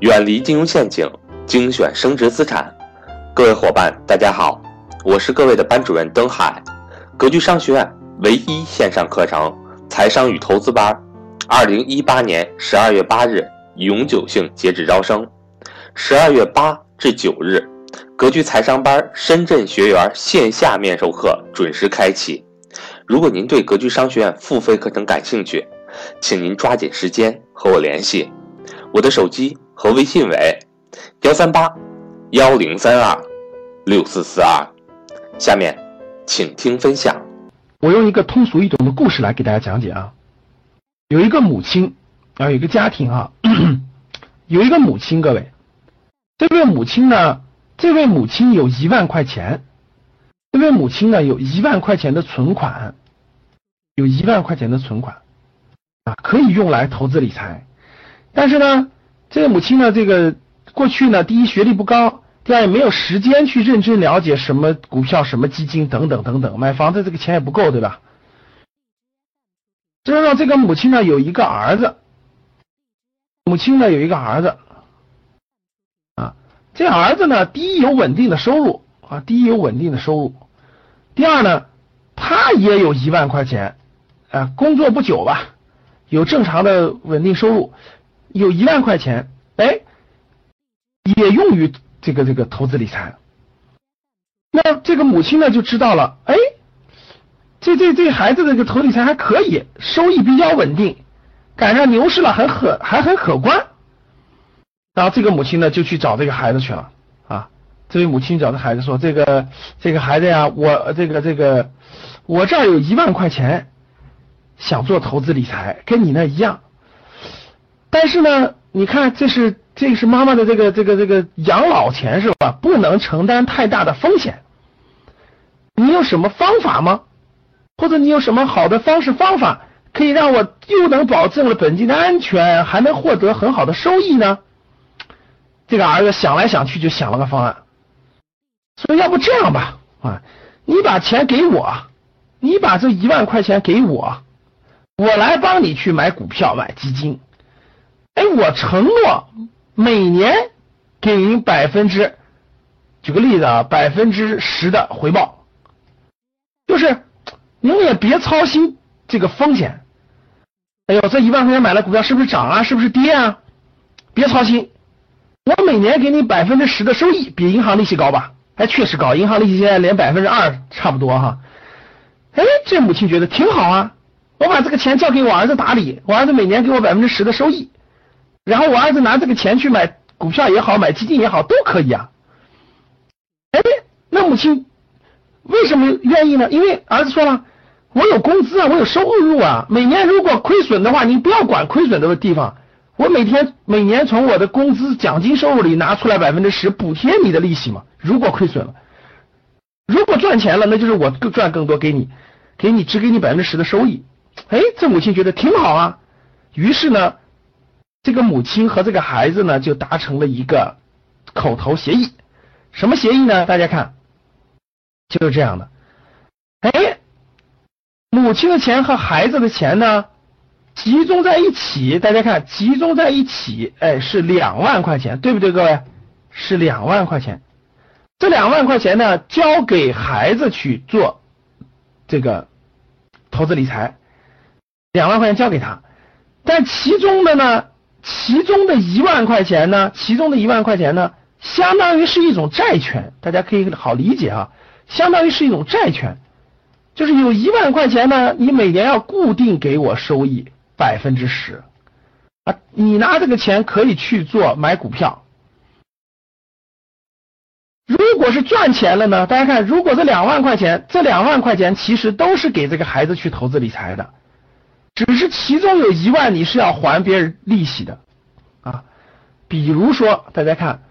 远离金融陷阱，精选升值资产。各位伙伴，大家好，我是各位的班主任登海。格局商学院唯一线上课程财商与投资班，二零一八年十二月八日永久性截止招生，十二月八至九日，格局财商班深圳学员线下面授课准时开启。如果您对格局商学院付费课程感兴趣，请您抓紧时间和我联系，我的手机。和微信为幺三八幺零三二六四四二，下面请听分享。我用一个通俗易懂的故事来给大家讲解啊。有一个母亲啊，有一个家庭啊，有一个母亲，各位，这位母亲呢，这位母亲有一万块钱，这位母亲呢有一万块钱的存款，有一万块钱的存款啊，可以用来投资理财，但是呢。这个母亲呢，这个过去呢，第一学历不高，第二也没有时间去认真了解什么股票、什么基金等等等等，买房子这个钱也不够，对吧？这让这个母亲呢有一个儿子，母亲呢有一个儿子，啊，这儿子呢，第一有稳定的收入啊，第一有稳定的收入，第二呢，他也有一万块钱，啊，工作不久吧，有正常的稳定收入。有一万块钱，哎，也用于这个这个投资理财。那这个母亲呢就知道了，哎，这这这孩子的这个投理财还可以，收益比较稳定，赶上牛市了，很可还很可观。然后这个母亲呢就去找这个孩子去了啊。这位母亲找这孩子说：“这个这个孩子呀，我这个这个我这儿有一万块钱，想做投资理财，跟你那一样。”但是呢，你看，这是这是妈妈的这个这个这个养老钱是吧？不能承担太大的风险。你有什么方法吗？或者你有什么好的方式方法，可以让我又能保证了本金的安全，还能获得很好的收益呢？这个儿子想来想去，就想了个方案，说要不这样吧，啊，你把钱给我，你把这一万块钱给我，我来帮你去买股票、买基金。哎，我承诺每年给您百分之，举个例子啊，百分之十的回报，就是您也别操心这个风险。哎呦，这一万块钱买了股票是不是涨啊？是不是跌啊？别操心，我每年给你百分之十的收益，比银行利息高吧？哎确实高，银行利息现在连百分之二差不多哈。哎，这母亲觉得挺好啊，我把这个钱交给我儿子打理，我儿子每年给我百分之十的收益。然后我儿子拿这个钱去买股票也好，买基金也好，都可以啊。哎，那母亲为什么愿意呢？因为儿子说了，我有工资啊，我有收入啊。每年如果亏损的话，你不要管亏损的地方，我每天每年从我的工资奖金收入里拿出来百分之十补贴你的利息嘛。如果亏损了，如果赚钱了，那就是我更赚更多给你，给你只给你百分之十的收益。哎，这母亲觉得挺好啊。于是呢。这个母亲和这个孩子呢，就达成了一个口头协议。什么协议呢？大家看，就是这样的。哎，母亲的钱和孩子的钱呢，集中在一起。大家看，集中在一起，哎，是两万块钱，对不对，各位？是两万块钱。这两万块钱呢，交给孩子去做这个投资理财，两万块钱交给他。但其中的呢？其中的一万块钱呢？其中的一万块钱呢，相当于是一种债权，大家可以好理解啊，相当于是一种债权，就是有一万块钱呢，你每年要固定给我收益百分之十啊，你拿这个钱可以去做买股票。如果是赚钱了呢？大家看，如果这两万块钱，这两万块钱其实都是给这个孩子去投资理财的。只是其中有一万你是要还别人利息的啊，比如说大家看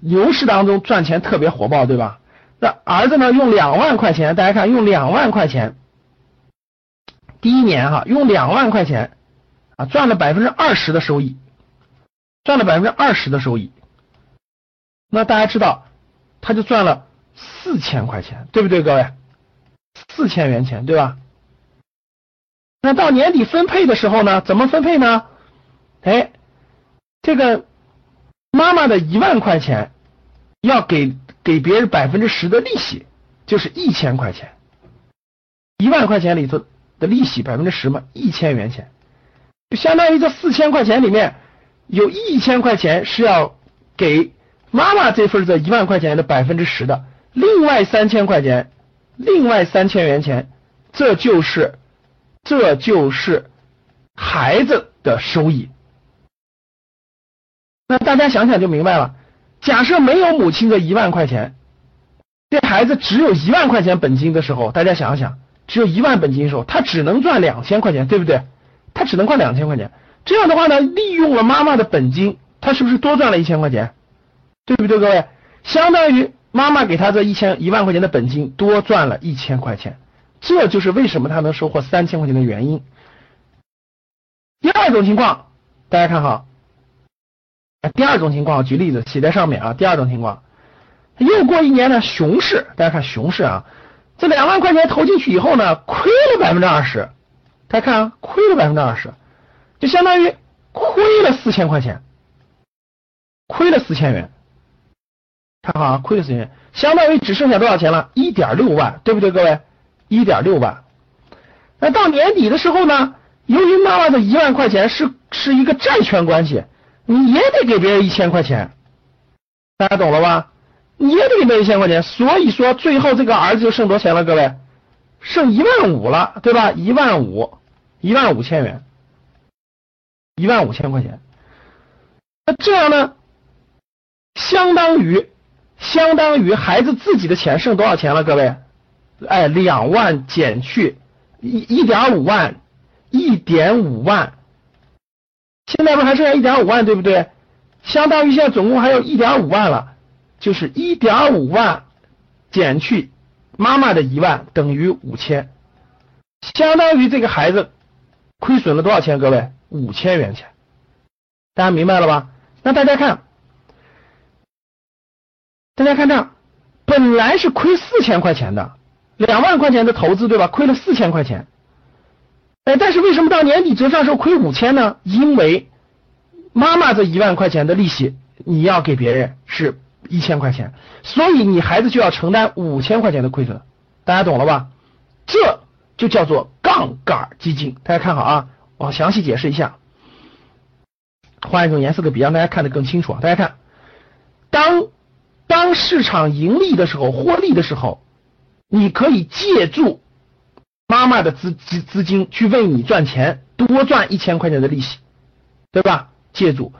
牛市当中赚钱特别火爆，对吧？那儿子呢用两万块钱，大家看用两万块钱，第一年哈用两万块钱啊赚了百分之二十的收益，赚了百分之二十的收益，那大家知道他就赚了四千块钱，对不对，各位？四千元钱，对吧？那到年底分配的时候呢？怎么分配呢？哎，这个妈妈的一万块钱要给给别人百分之十的利息，就是一千块钱。一万块钱里头的利息百分之十嘛，一千元钱，就相当于这四千块钱里面有一千块钱是要给妈妈这份这一万块钱的百分之十的，另外三千块钱，另外三千元钱，这就是这就是孩子的收益。那大家想想就明白了。假设没有母亲的一万块钱，这孩子只有一万块钱本金的时候，大家想想。只有一万本金的时候，他只能赚两千块钱，对不对？他只能赚两千块钱。这样的话呢，利用了妈妈的本金，他是不是多赚了一千块钱？对不对，各位？相当于妈妈给他这一千一万块钱的本金多赚了一千块钱，这就是为什么他能收获三千块钱的原因。第二种情况，大家看好。第二种情况，举例子写在上面啊。第二种情况，又过一年呢，熊市，大家看熊市啊。这两万块钱投进去以后呢，亏了百分之二十，大家看啊，亏了百分之二十，就相当于亏了四千块钱，亏了四千元，看好啊，亏了四千元，相当于只剩下多少钱了？一点六万，对不对，各位？一点六万。那到年底的时候呢，由于妈妈的一万块钱是是一个债权关系，你也得给别人一千块钱，大家懂了吧？你也得给他一千块钱，所以说最后这个儿子就剩多少钱了？各位，剩一万五了，对吧？一万五，一万五千元，一万五千块钱。那这样呢，相当于相当于孩子自己的钱剩多少钱了？各位，哎，两万减去一一点五万，一点五万，现在不还剩下一点五万，对不对？相当于现在总共还有一点五万了。就是一点五万减去妈妈的一万等于五千，相当于这个孩子亏损了多少钱？各位，五千元钱，大家明白了吧？那大家看，大家看这儿，本来是亏四千块钱的，两万块钱的投资对吧？亏了四千块钱，哎，但是为什么到年底折算时候亏五千呢？因为妈妈这一万块钱的利息你要给别人是。一千块钱，所以你孩子就要承担五千块钱的亏损，大家懂了吧？这就叫做杠杆基金。大家看好啊，我详细解释一下，换一种颜色的笔让大家看得更清楚啊。大家看，当当市场盈利的时候，获利的时候，你可以借助妈妈的资资资金去为你赚钱，多赚一千块钱的利息，对吧？借助。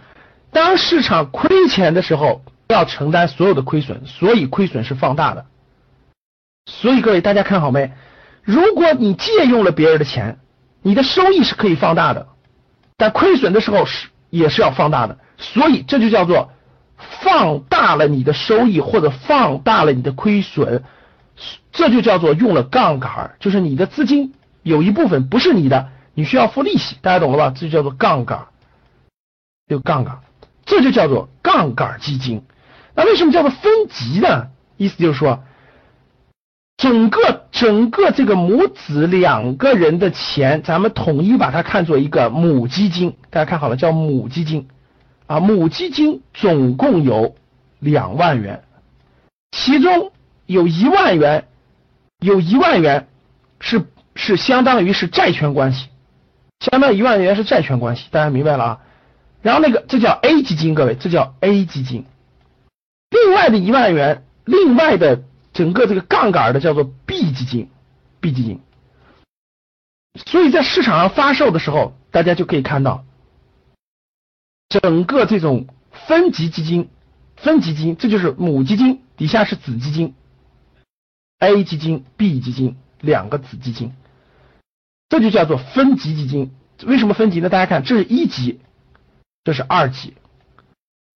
当市场亏钱的时候。要承担所有的亏损，所以亏损是放大的。所以各位大家看好没？如果你借用了别人的钱，你的收益是可以放大的，但亏损的时候是也是要放大的。所以这就叫做放大了你的收益或者放大了你的亏损，这就叫做用了杠杆，就是你的资金有一部分不是你的，你需要付利息，大家懂了吧？这就叫做杠杆，有杠杆，这就叫做杠杆基金。那为什么叫做分级呢？意思就是说，整个整个这个母子两个人的钱，咱们统一把它看作一个母基金。大家看好了，叫母基金啊。母基金总共有两万元，其中有一万元，有一万元是是相当于是债权关系，相当于一万元是债权关系，大家明白了啊？然后那个这叫 A 基金，各位，这叫 A 基金。另外的一万元，另外的整个这个杠杆的叫做 B 基金，B 基金。所以在市场上发售的时候，大家就可以看到，整个这种分级基金、分级基金，这就是母基金，底下是子基金，A 基金、B 基金两个子基金，这就叫做分级基金。为什么分级呢？大家看，这是一级，这是二级。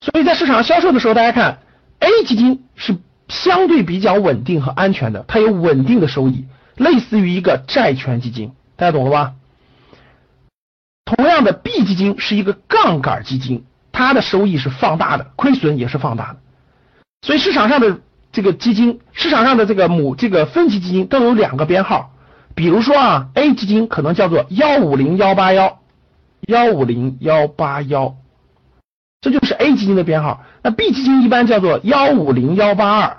所以在市场上销售的时候，大家看。A 基金是相对比较稳定和安全的，它有稳定的收益，类似于一个债权基金，大家懂了吧？同样的，B 基金是一个杠杆基金，它的收益是放大的，亏损也是放大的。所以市场上的这个基金，市场上的这个母这个分级基金都有两个编号，比如说啊，A 基金可能叫做幺五零幺八幺，幺五零幺八幺。这就是 A 基金的编号。那 B 基金一般叫做幺五零幺八二，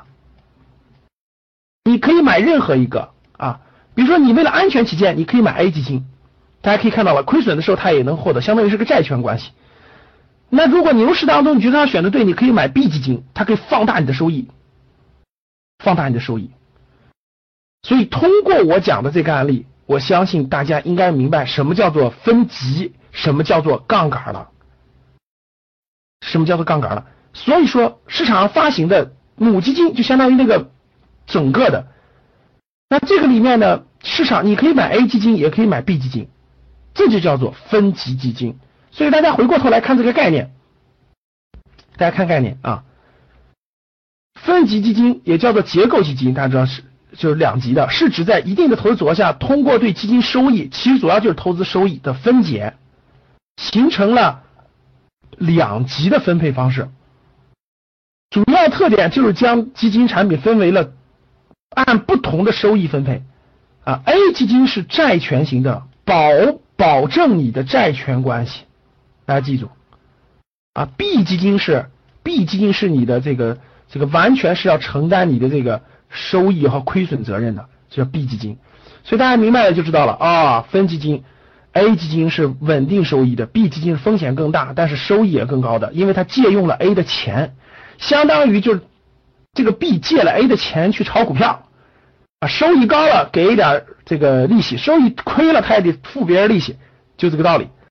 你可以买任何一个啊，比如说你为了安全起见，你可以买 A 基金，大家可以看到了，亏损的时候它也能获得，相当于是个债权关系。那如果牛市当中你觉得它选的对，你可以买 B 基金，它可以放大你的收益，放大你的收益。所以通过我讲的这个案例，我相信大家应该明白什么叫做分级，什么叫做杠杆了，什么叫做杠杆了。所以说市场上发行的母基金就相当于那个整个的，那这个里面呢，市场你可以买 A 基金，也可以买 B 基金，这就叫做分级基金。所以大家回过头来看这个概念，大家看概念啊，分级基金也叫做结构基金，大家知道是就是两级的，是指在一定的投资组合下，通过对基金收益，其实主要就是投资收益的分解，形成了两级的分配方式。主要特点就是将基金产品分为了按不同的收益分配啊，A 基金是债权型的，保保证你的债权关系。大家记住，啊，B 基金是 B 基金是你的这个这个完全是要承担你的这个收益和亏损责任的，这叫 B 基金。所以大家明白了就知道了啊，分基金 A 基金是稳定收益的，B 基金风险更大，但是收益也更高的，因为它借用了 A 的钱，相当于就是这个 B 借了 A 的钱去炒股票，啊，收益高了给一点这个利息，收益亏了他也得付别人利息，就这个道理。